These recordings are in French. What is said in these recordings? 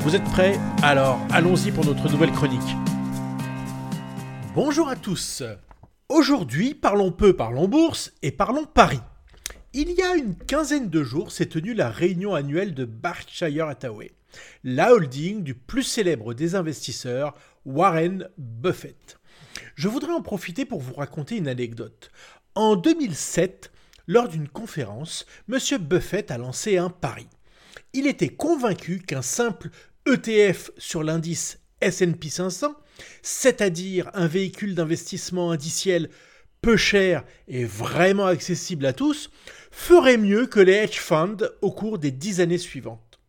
Vous êtes prêts Alors allons-y pour notre nouvelle chronique. Bonjour à tous. Aujourd'hui, parlons peu, parlons bourse et parlons Paris. Il y a une quinzaine de jours s'est tenue la réunion annuelle de Berkshire Hathaway, la holding du plus célèbre des investisseurs, Warren Buffett. Je voudrais en profiter pour vous raconter une anecdote. En 2007, lors d'une conférence, M. Buffett a lancé un pari. Il était convaincu qu'un simple ETF sur l'indice SP 500, c'est-à-dire un véhicule d'investissement indiciel peu cher et vraiment accessible à tous, ferait mieux que les hedge funds au cours des dix années suivantes.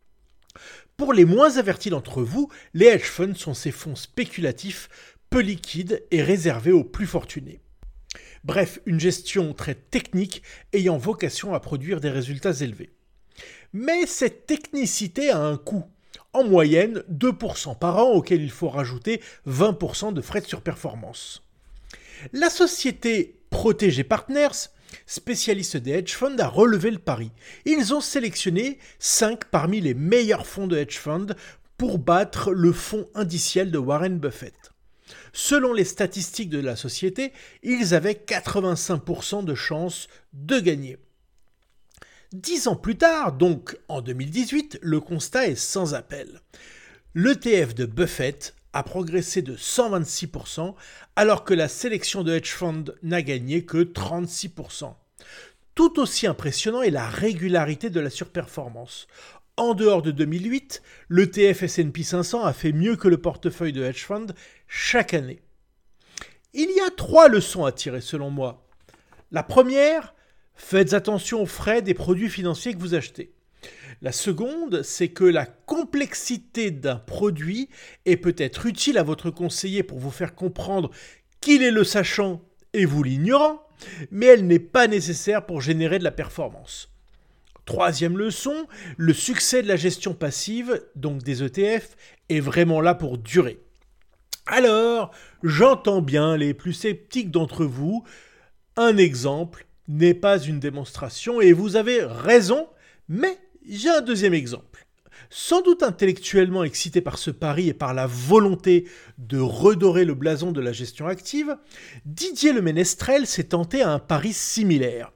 Pour les moins avertis d'entre vous, les hedge funds sont ces fonds spéculatifs peu liquides et réservés aux plus fortunés. Bref, une gestion très technique ayant vocation à produire des résultats élevés. Mais cette technicité a un coût, en moyenne 2% par an auquel il faut rajouter 20% de frais de surperformance. La société Protégé Partners, spécialiste des hedge funds, a relevé le pari. Ils ont sélectionné 5 parmi les meilleurs fonds de hedge funds pour battre le fonds indiciel de Warren Buffett. Selon les statistiques de la société, ils avaient 85% de chances de gagner. Dix ans plus tard, donc en 2018, le constat est sans appel. L'ETF de Buffett a progressé de 126%, alors que la sélection de hedge funds n'a gagné que 36%. Tout aussi impressionnant est la régularité de la surperformance. En dehors de 2008, l'ETF SP 500 a fait mieux que le portefeuille de hedge funds chaque année. Il y a trois leçons à tirer selon moi. La première, Faites attention aux frais des produits financiers que vous achetez. La seconde, c'est que la complexité d'un produit est peut-être utile à votre conseiller pour vous faire comprendre qu'il est le sachant et vous l'ignorant, mais elle n'est pas nécessaire pour générer de la performance. Troisième leçon, le succès de la gestion passive, donc des ETF, est vraiment là pour durer. Alors, j'entends bien les plus sceptiques d'entre vous. Un exemple, n'est pas une démonstration et vous avez raison, mais j'ai un deuxième exemple. Sans doute intellectuellement excité par ce pari et par la volonté de redorer le blason de la gestion active, Didier Le Ménestrel s'est tenté à un pari similaire.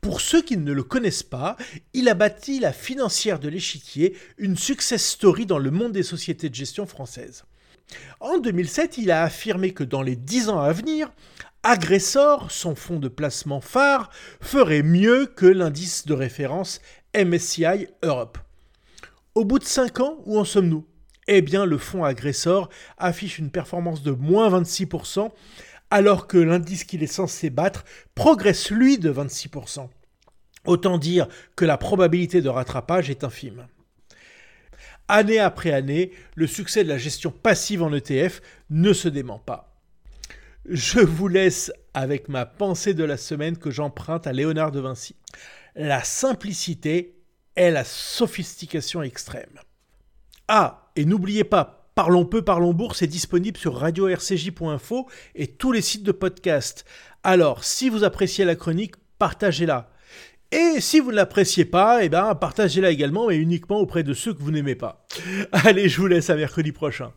Pour ceux qui ne le connaissent pas, il a bâti la financière de l'échiquier, une success story dans le monde des sociétés de gestion françaises. En 2007, il a affirmé que dans les dix ans à venir, Agressor, son fonds de placement phare, ferait mieux que l'indice de référence MSCI Europe. Au bout de 5 ans, où en sommes-nous? Eh bien, le fonds Agressor affiche une performance de moins 26%, alors que l'indice qu'il est censé battre progresse lui de 26%. Autant dire que la probabilité de rattrapage est infime. Année après année, le succès de la gestion passive en ETF ne se dément pas. Je vous laisse avec ma pensée de la semaine que j'emprunte à Léonard de Vinci. La simplicité est la sophistication extrême. Ah, et n'oubliez pas, Parlons peu, parlons bourse est disponible sur radio-rcj.info et tous les sites de podcast. Alors, si vous appréciez la chronique, partagez-la. Et si vous ne l'appréciez pas, eh ben, partagez-la également, mais uniquement auprès de ceux que vous n'aimez pas. Allez, je vous laisse à mercredi prochain.